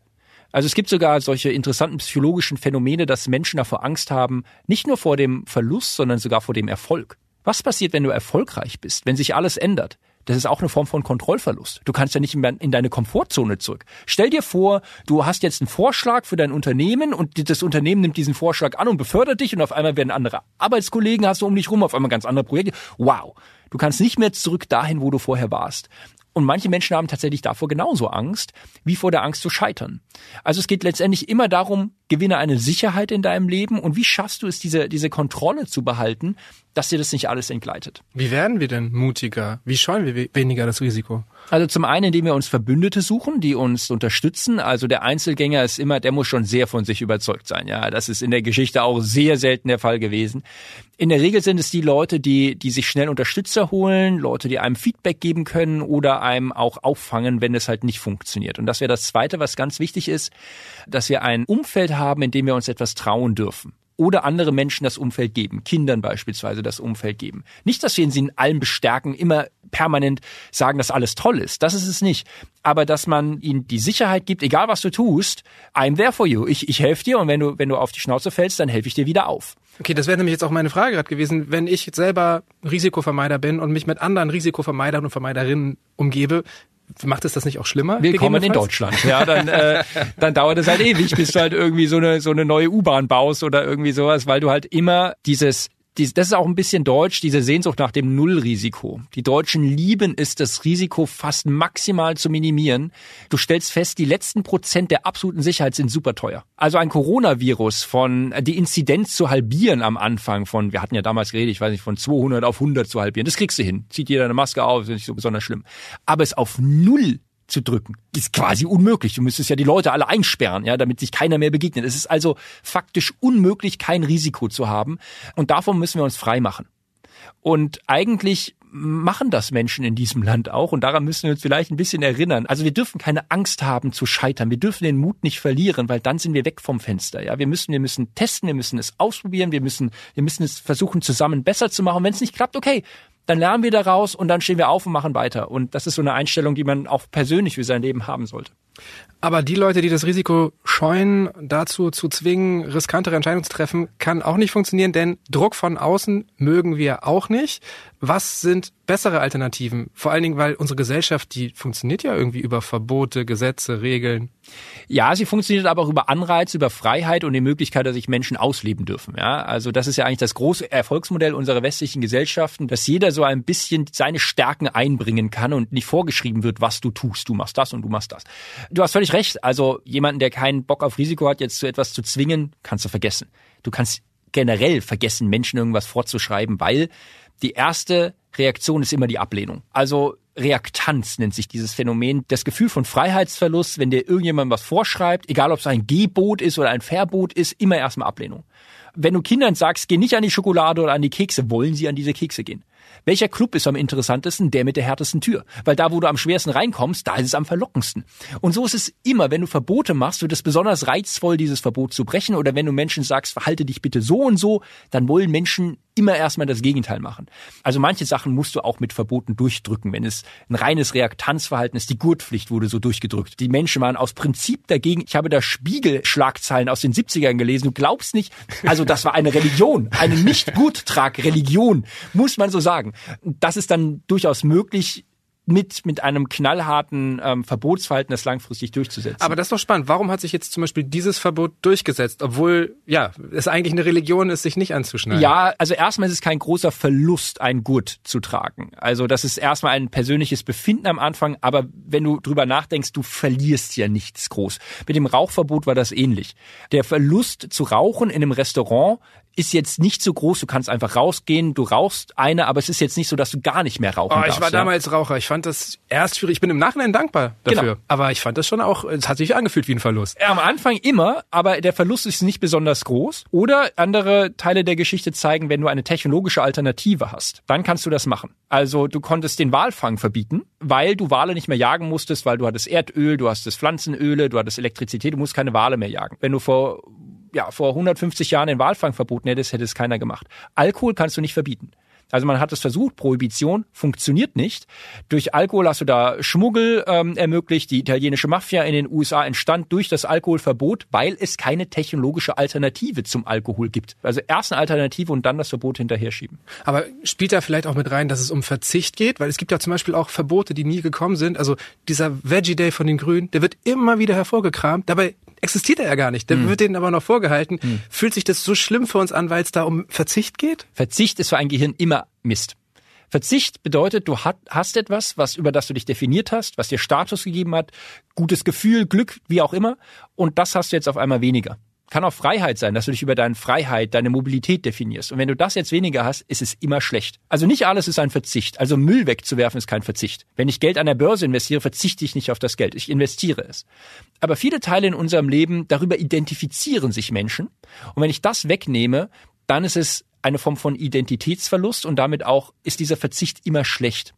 Also es gibt sogar solche interessanten psychologischen Phänomene, dass Menschen davor Angst haben, nicht nur vor dem Verlust, sondern sogar vor dem Erfolg. Was passiert, wenn du erfolgreich bist, wenn sich alles ändert? Das ist auch eine Form von Kontrollverlust. Du kannst ja nicht in deine Komfortzone zurück. Stell dir vor, du hast jetzt einen Vorschlag für dein Unternehmen und das Unternehmen nimmt diesen Vorschlag an und befördert dich und auf einmal werden andere Arbeitskollegen hast du um dich rum, auf einmal ganz andere Projekte. Wow. Du kannst nicht mehr zurück dahin, wo du vorher warst. Und manche Menschen haben tatsächlich davor genauso Angst, wie vor der Angst zu scheitern. Also es geht letztendlich immer darum, gewinne eine Sicherheit in deinem Leben und wie schaffst du es, diese, diese Kontrolle zu behalten, dass dir das nicht alles entgleitet. Wie werden wir denn mutiger? Wie scheuen wir weniger das Risiko? Also zum einen, indem wir uns Verbündete suchen, die uns unterstützen. Also der Einzelgänger ist immer, der muss schon sehr von sich überzeugt sein. Ja, das ist in der Geschichte auch sehr selten der Fall gewesen. In der Regel sind es die Leute, die, die sich schnell Unterstützer holen, Leute, die einem Feedback geben können oder einem auch auffangen, wenn es halt nicht funktioniert. Und das wäre das Zweite, was ganz wichtig ist, dass wir ein Umfeld haben, in dem wir uns etwas trauen dürfen oder andere Menschen das Umfeld geben, Kindern beispielsweise das Umfeld geben. Nicht, dass wir sie in allem bestärken, immer permanent sagen, dass alles toll ist. Das ist es nicht. Aber dass man ihnen die Sicherheit gibt, egal was du tust, I'm there for you. Ich, ich helfe dir und wenn du, wenn du auf die Schnauze fällst, dann helfe ich dir wieder auf. Okay, das wäre nämlich jetzt auch meine Frage gerade gewesen. Wenn ich selber Risikovermeider bin und mich mit anderen Risikovermeidern und Vermeiderinnen umgebe, macht es das nicht auch schlimmer? Willkommen in Deutschland. Ja, dann, äh, dann dauert es halt ewig, bis du halt irgendwie so eine, so eine neue U-Bahn baust oder irgendwie sowas, weil du halt immer dieses das ist auch ein bisschen deutsch, diese Sehnsucht nach dem Nullrisiko. Die Deutschen lieben es, das Risiko fast maximal zu minimieren. Du stellst fest, die letzten Prozent der absoluten Sicherheit sind super teuer. Also ein Coronavirus von, die Inzidenz zu halbieren am Anfang von, wir hatten ja damals geredet, ich weiß nicht, von 200 auf 100 zu halbieren, das kriegst du hin. Zieht jeder eine Maske auf, ist nicht so besonders schlimm. Aber es auf Null zu drücken. Ist quasi unmöglich. Du müsstest ja die Leute alle einsperren, ja, damit sich keiner mehr begegnet. Es ist also faktisch unmöglich, kein Risiko zu haben. Und davon müssen wir uns frei machen. Und eigentlich machen das Menschen in diesem Land auch und daran müssen wir uns vielleicht ein bisschen erinnern. Also wir dürfen keine Angst haben zu scheitern. Wir dürfen den Mut nicht verlieren, weil dann sind wir weg vom Fenster. Ja, wir müssen, wir müssen testen, wir müssen es ausprobieren, wir müssen, wir müssen es versuchen zusammen besser zu machen. Wenn es nicht klappt, okay, dann lernen wir daraus und dann stehen wir auf und machen weiter. Und das ist so eine Einstellung, die man auch persönlich für sein Leben haben sollte. Aber die Leute, die das Risiko scheuen, dazu zu zwingen, riskantere Entscheidungen zu treffen, kann auch nicht funktionieren, denn Druck von außen mögen wir auch nicht. Was sind bessere Alternativen? Vor allen Dingen, weil unsere Gesellschaft, die funktioniert ja irgendwie über Verbote, Gesetze, Regeln. Ja, sie funktioniert aber auch über Anreize, über Freiheit und die Möglichkeit, dass sich Menschen ausleben dürfen. Ja, also das ist ja eigentlich das große Erfolgsmodell unserer westlichen Gesellschaften, dass jeder so ein bisschen seine Stärken einbringen kann und nicht vorgeschrieben wird, was du tust. Du machst das und du machst das. Du hast völlig recht. Also jemanden, der keinen Bock auf Risiko hat, jetzt zu etwas zu zwingen, kannst du vergessen. Du kannst generell vergessen, Menschen irgendwas vorzuschreiben, weil die erste Reaktion ist immer die Ablehnung. Also Reaktanz nennt sich dieses Phänomen. Das Gefühl von Freiheitsverlust, wenn dir irgendjemand was vorschreibt, egal ob es ein Gebot ist oder ein Verbot ist, immer erstmal Ablehnung. Wenn du Kindern sagst, geh nicht an die Schokolade oder an die Kekse, wollen sie an diese Kekse gehen. Welcher Club ist am interessantesten? Der mit der härtesten Tür. Weil da, wo du am schwersten reinkommst, da ist es am verlockendsten. Und so ist es immer. Wenn du Verbote machst, wird es besonders reizvoll, dieses Verbot zu brechen. Oder wenn du Menschen sagst, verhalte dich bitte so und so, dann wollen Menschen immer erstmal das Gegenteil machen. Also manche Sachen musst du auch mit Verboten durchdrücken. Wenn es ein reines Reaktanzverhalten ist, die Gurtpflicht wurde so durchgedrückt. Die Menschen waren aus Prinzip dagegen. Ich habe da Spiegelschlagzeilen aus den 70ern gelesen. Du glaubst nicht. Also das war eine Religion, eine nicht guttrag Religion, muss man so sagen. Das ist dann durchaus möglich, mit, mit einem knallharten ähm, Verbotsverhalten das langfristig durchzusetzen. Aber das ist doch spannend. Warum hat sich jetzt zum Beispiel dieses Verbot durchgesetzt, obwohl ja es eigentlich eine Religion ist, sich nicht anzuschneiden? Ja, also erstmal ist es kein großer Verlust, ein Gurt zu tragen. Also das ist erstmal ein persönliches Befinden am Anfang, aber wenn du drüber nachdenkst, du verlierst ja nichts groß. Mit dem Rauchverbot war das ähnlich. Der Verlust zu rauchen in einem Restaurant ist jetzt nicht so groß. Du kannst einfach rausgehen, du rauchst eine, aber es ist jetzt nicht so, dass du gar nicht mehr rauchen oh, ich darfst. Ich war ja? damals Raucher. Ich fand das erst schwierig. Ich bin im Nachhinein dankbar dafür. Genau. Aber ich fand das schon auch, es hat sich angefühlt wie ein Verlust. Ja, am Anfang immer, aber der Verlust ist nicht besonders groß. Oder andere Teile der Geschichte zeigen, wenn du eine technologische Alternative hast, dann kannst du das machen. Also du konntest den Walfang verbieten, weil du Wale nicht mehr jagen musstest, weil du hattest Erdöl, du hast das Pflanzenöle, du hattest Elektrizität, du musst keine Wale mehr jagen. Wenn du vor ja, vor 150 Jahren den Walfang verboten hättest, hätte es keiner gemacht. Alkohol kannst du nicht verbieten. Also man hat es versucht, Prohibition funktioniert nicht. Durch Alkohol hast du da Schmuggel ähm, ermöglicht. Die italienische Mafia in den USA entstand durch das Alkoholverbot, weil es keine technologische Alternative zum Alkohol gibt. Also erst eine Alternative und dann das Verbot hinterher schieben. Aber spielt da vielleicht auch mit rein, dass es um Verzicht geht? Weil es gibt ja zum Beispiel auch Verbote, die nie gekommen sind. Also dieser Veggie Day von den Grünen, der wird immer wieder hervorgekramt. Dabei existiert er ja gar nicht. Der hm. wird denen aber noch vorgehalten. Hm. Fühlt sich das so schlimm für uns an, weil es da um Verzicht geht? Verzicht ist für ein Gehirn immer Mist. Verzicht bedeutet, du hast etwas, was über das du dich definiert hast, was dir Status gegeben hat, gutes Gefühl, Glück, wie auch immer, und das hast du jetzt auf einmal weniger. Kann auch Freiheit sein, dass du dich über deine Freiheit, deine Mobilität definierst. Und wenn du das jetzt weniger hast, ist es immer schlecht. Also nicht alles ist ein Verzicht. Also Müll wegzuwerfen ist kein Verzicht. Wenn ich Geld an der Börse investiere, verzichte ich nicht auf das Geld. Ich investiere es. Aber viele Teile in unserem Leben, darüber identifizieren sich Menschen. Und wenn ich das wegnehme, dann ist es eine Form von Identitätsverlust und damit auch ist dieser Verzicht immer schlecht.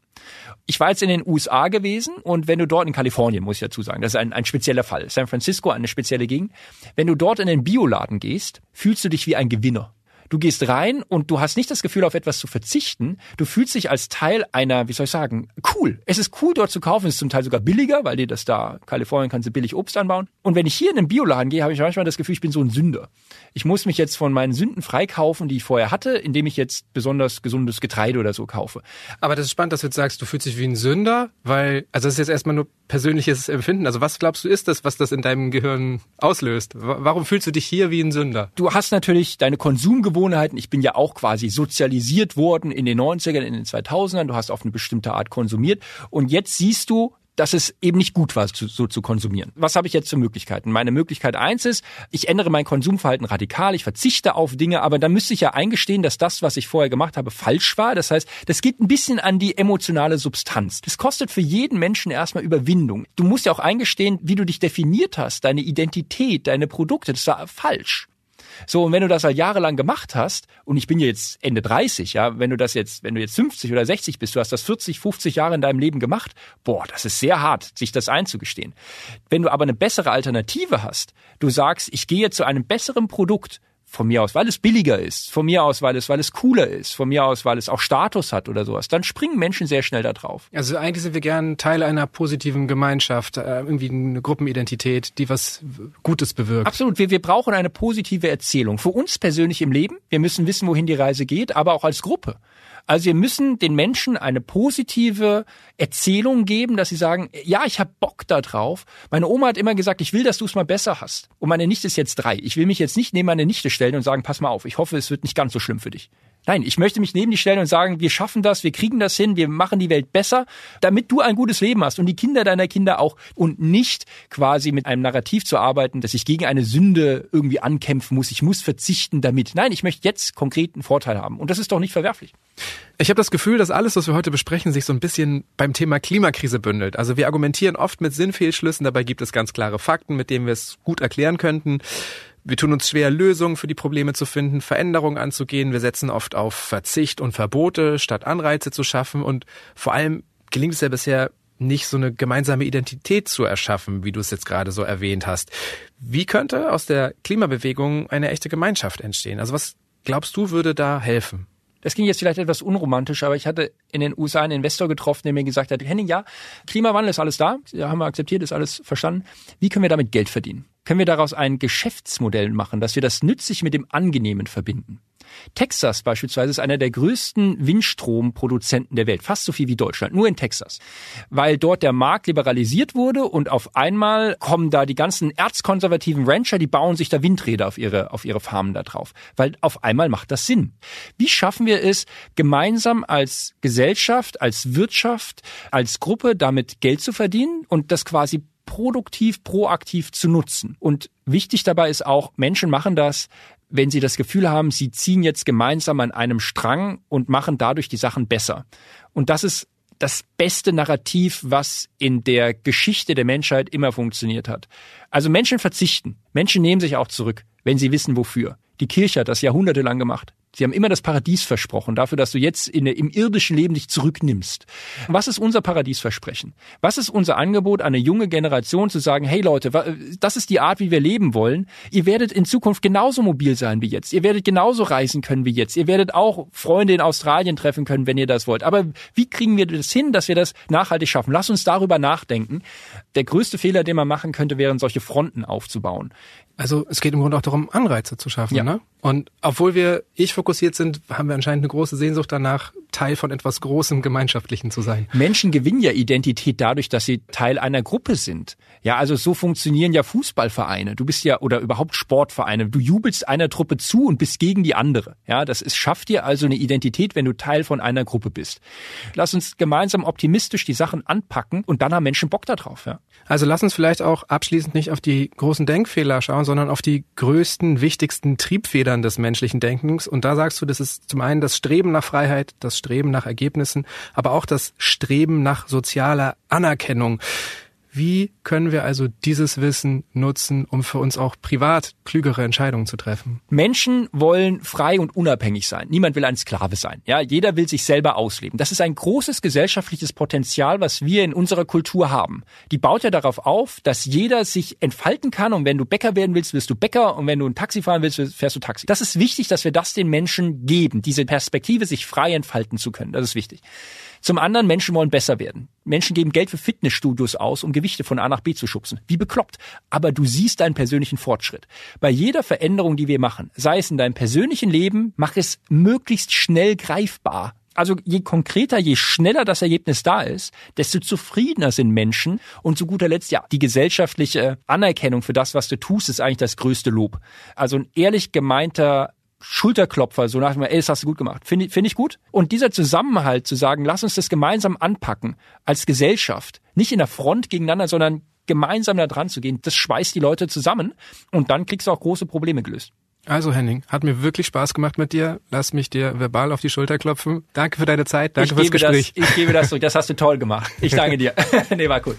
Ich war jetzt in den USA gewesen und wenn du dort in Kalifornien, muss ich dazu sagen, das ist ein, ein spezieller Fall. San Francisco, eine spezielle Gegend. Wenn du dort in den Bioladen gehst, fühlst du dich wie ein Gewinner. Du gehst rein und du hast nicht das Gefühl, auf etwas zu verzichten. Du fühlst dich als Teil einer, wie soll ich sagen, cool. Es ist cool, dort zu kaufen. Es ist zum Teil sogar billiger, weil dir das da, Kalifornien kannst du billig Obst anbauen. Und wenn ich hier in einen Bioladen gehe, habe ich manchmal das Gefühl, ich bin so ein Sünder. Ich muss mich jetzt von meinen Sünden freikaufen, die ich vorher hatte, indem ich jetzt besonders gesundes Getreide oder so kaufe. Aber das ist spannend, dass du jetzt sagst, du fühlst dich wie ein Sünder, weil, also das ist jetzt erstmal nur persönliches Empfinden. Also was glaubst du ist das, was das in deinem Gehirn auslöst? Warum fühlst du dich hier wie ein Sünder? Du hast natürlich deine Konsumgewohnheiten. Ich bin ja auch quasi sozialisiert worden in den 90ern, in den 2000ern. Du hast auf eine bestimmte Art konsumiert. Und jetzt siehst du, dass es eben nicht gut war, so zu konsumieren. Was habe ich jetzt für Möglichkeiten? Meine Möglichkeit eins ist, ich ändere mein Konsumverhalten radikal, ich verzichte auf Dinge, aber dann müsste ich ja eingestehen, dass das, was ich vorher gemacht habe, falsch war. Das heißt, das geht ein bisschen an die emotionale Substanz. Das kostet für jeden Menschen erstmal Überwindung. Du musst ja auch eingestehen, wie du dich definiert hast, deine Identität, deine Produkte, das war falsch. So, und wenn du das halt jahrelang gemacht hast, und ich bin jetzt Ende 30, ja, wenn du das jetzt, wenn du jetzt 50 oder 60 bist, du hast das 40, 50 Jahre in deinem Leben gemacht, boah, das ist sehr hart, sich das einzugestehen. Wenn du aber eine bessere Alternative hast, du sagst, ich gehe zu einem besseren Produkt, von mir aus, weil es billiger ist, von mir aus, weil es, weil es cooler ist, von mir aus, weil es auch Status hat oder sowas, dann springen Menschen sehr schnell da drauf. Also eigentlich sind wir gern Teil einer positiven Gemeinschaft, äh, irgendwie eine Gruppenidentität, die was Gutes bewirkt. Absolut. Wir, wir brauchen eine positive Erzählung. Für uns persönlich im Leben. Wir müssen wissen, wohin die Reise geht, aber auch als Gruppe. Also wir müssen den Menschen eine positive Erzählung geben, dass sie sagen, ja, ich habe Bock da drauf. Meine Oma hat immer gesagt, ich will, dass du es mal besser hast. Und meine Nichte ist jetzt drei. Ich will mich jetzt nicht neben meine Nichte stellen und sagen, pass mal auf, ich hoffe, es wird nicht ganz so schlimm für dich. Nein, ich möchte mich neben dich stellen und sagen, wir schaffen das, wir kriegen das hin, wir machen die Welt besser, damit du ein gutes Leben hast und die Kinder deiner Kinder auch und nicht quasi mit einem Narrativ zu arbeiten, dass ich gegen eine Sünde irgendwie ankämpfen muss, ich muss verzichten damit. Nein, ich möchte jetzt konkret einen Vorteil haben und das ist doch nicht verwerflich. Ich habe das Gefühl, dass alles, was wir heute besprechen, sich so ein bisschen beim Thema Klimakrise bündelt. Also wir argumentieren oft mit Sinnfehlschlüssen, dabei gibt es ganz klare Fakten, mit denen wir es gut erklären könnten. Wir tun uns schwer, Lösungen für die Probleme zu finden, Veränderungen anzugehen. Wir setzen oft auf Verzicht und Verbote, statt Anreize zu schaffen. Und vor allem gelingt es ja bisher nicht so eine gemeinsame Identität zu erschaffen, wie du es jetzt gerade so erwähnt hast. Wie könnte aus der Klimabewegung eine echte Gemeinschaft entstehen? Also was glaubst du würde da helfen? Das ging jetzt vielleicht etwas unromantisch, aber ich hatte in den USA einen Investor getroffen, der mir gesagt hat, Henning, ja, Klimawandel ist alles da, haben wir akzeptiert, ist alles verstanden. Wie können wir damit Geld verdienen? Können wir daraus ein Geschäftsmodell machen, dass wir das nützlich mit dem Angenehmen verbinden? Texas beispielsweise ist einer der größten Windstromproduzenten der Welt, fast so viel wie Deutschland, nur in Texas, weil dort der Markt liberalisiert wurde und auf einmal kommen da die ganzen erzkonservativen Rancher, die bauen sich da Windräder auf ihre auf ihre Farmen da drauf, weil auf einmal macht das Sinn. Wie schaffen wir es gemeinsam als Gesellschaft, als Wirtschaft, als Gruppe damit Geld zu verdienen und das quasi produktiv, proaktiv zu nutzen. Und wichtig dabei ist auch, Menschen machen das, wenn sie das Gefühl haben, sie ziehen jetzt gemeinsam an einem Strang und machen dadurch die Sachen besser. Und das ist das beste Narrativ, was in der Geschichte der Menschheit immer funktioniert hat. Also Menschen verzichten. Menschen nehmen sich auch zurück, wenn sie wissen wofür. Die Kirche hat das jahrhundertelang gemacht. Sie haben immer das Paradies versprochen, dafür, dass du jetzt in, im irdischen Leben dich zurücknimmst. Was ist unser Paradiesversprechen? Was ist unser Angebot an eine junge Generation zu sagen, hey Leute, das ist die Art, wie wir leben wollen. Ihr werdet in Zukunft genauso mobil sein wie jetzt. Ihr werdet genauso reisen können wie jetzt. Ihr werdet auch Freunde in Australien treffen können, wenn ihr das wollt. Aber wie kriegen wir das hin, dass wir das nachhaltig schaffen? Lass uns darüber nachdenken. Der größte Fehler, den man machen könnte, wären solche Fronten aufzubauen. Also es geht im Grunde auch darum, Anreize zu schaffen. Ja. Ne? Und obwohl wir ich fokussiert sind, haben wir anscheinend eine große Sehnsucht danach, Teil von etwas Großem Gemeinschaftlichen zu sein. Menschen gewinnen ja Identität dadurch, dass sie Teil einer Gruppe sind. Ja, also so funktionieren ja Fußballvereine. Du bist ja oder überhaupt Sportvereine. Du jubelst einer Truppe zu und bist gegen die andere. Ja, das ist, schafft dir also eine Identität, wenn du Teil von einer Gruppe bist. Lass uns gemeinsam optimistisch die Sachen anpacken und dann haben Menschen Bock darauf. Ja. Also lass uns vielleicht auch abschließend nicht auf die großen Denkfehler schauen, sondern auf die größten, wichtigsten Triebfedern des menschlichen Denkens. Und da sagst du, das ist zum einen das Streben nach Freiheit, das Streben nach Ergebnissen, aber auch das Streben nach sozialer Anerkennung. Wie können wir also dieses Wissen nutzen, um für uns auch privat klügere Entscheidungen zu treffen? Menschen wollen frei und unabhängig sein. Niemand will ein Sklave sein. Ja, jeder will sich selber ausleben. Das ist ein großes gesellschaftliches Potenzial, was wir in unserer Kultur haben. Die baut ja darauf auf, dass jeder sich entfalten kann und wenn du Bäcker werden willst, wirst du Bäcker und wenn du ein Taxi fahren willst, fährst du Taxi. Das ist wichtig, dass wir das den Menschen geben, diese Perspektive, sich frei entfalten zu können. Das ist wichtig. Zum anderen, Menschen wollen besser werden. Menschen geben Geld für Fitnessstudios aus, um Gewichte von A nach B zu schubsen. Wie bekloppt. Aber du siehst deinen persönlichen Fortschritt. Bei jeder Veränderung, die wir machen, sei es in deinem persönlichen Leben, mach es möglichst schnell greifbar. Also je konkreter, je schneller das Ergebnis da ist, desto zufriedener sind Menschen. Und zu guter Letzt, ja, die gesellschaftliche Anerkennung für das, was du tust, ist eigentlich das größte Lob. Also ein ehrlich gemeinter Schulterklopfer, so nach dem, ey, das hast du gut gemacht. Finde find ich gut. Und dieser Zusammenhalt zu sagen, lass uns das gemeinsam anpacken als Gesellschaft, nicht in der Front gegeneinander, sondern gemeinsam da dran zu gehen, das schweißt die Leute zusammen und dann kriegst du auch große Probleme gelöst. Also Henning, hat mir wirklich Spaß gemacht mit dir. Lass mich dir verbal auf die Schulter klopfen. Danke für deine Zeit, danke ich fürs Gespräch. Das, ich gebe das zurück, das hast du toll gemacht. Ich danke dir. nee, war cool.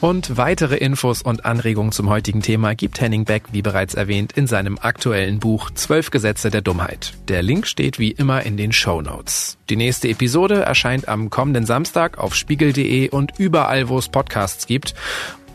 Und weitere Infos und Anregungen zum heutigen Thema gibt Henning Beck, wie bereits erwähnt, in seinem aktuellen Buch Zwölf Gesetze der Dummheit. Der Link steht wie immer in den Show Notes. Die nächste Episode erscheint am kommenden Samstag auf spiegel.de und überall, wo es Podcasts gibt.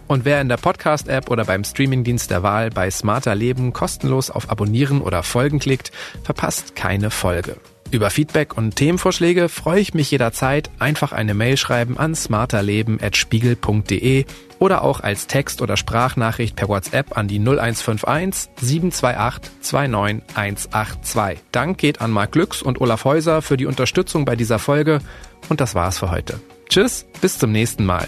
Und wer in der Podcast-App oder beim Streamingdienst der Wahl bei Smarter Leben kostenlos auf Abonnieren oder Folgen klickt, verpasst keine Folge. Über Feedback und Themenvorschläge freue ich mich jederzeit. Einfach eine Mail schreiben an smarterleben.spiegel.de oder auch als Text- oder Sprachnachricht per WhatsApp an die 0151 728 29182. Dank geht an Marc Glücks und Olaf Häuser für die Unterstützung bei dieser Folge und das war's für heute. Tschüss, bis zum nächsten Mal.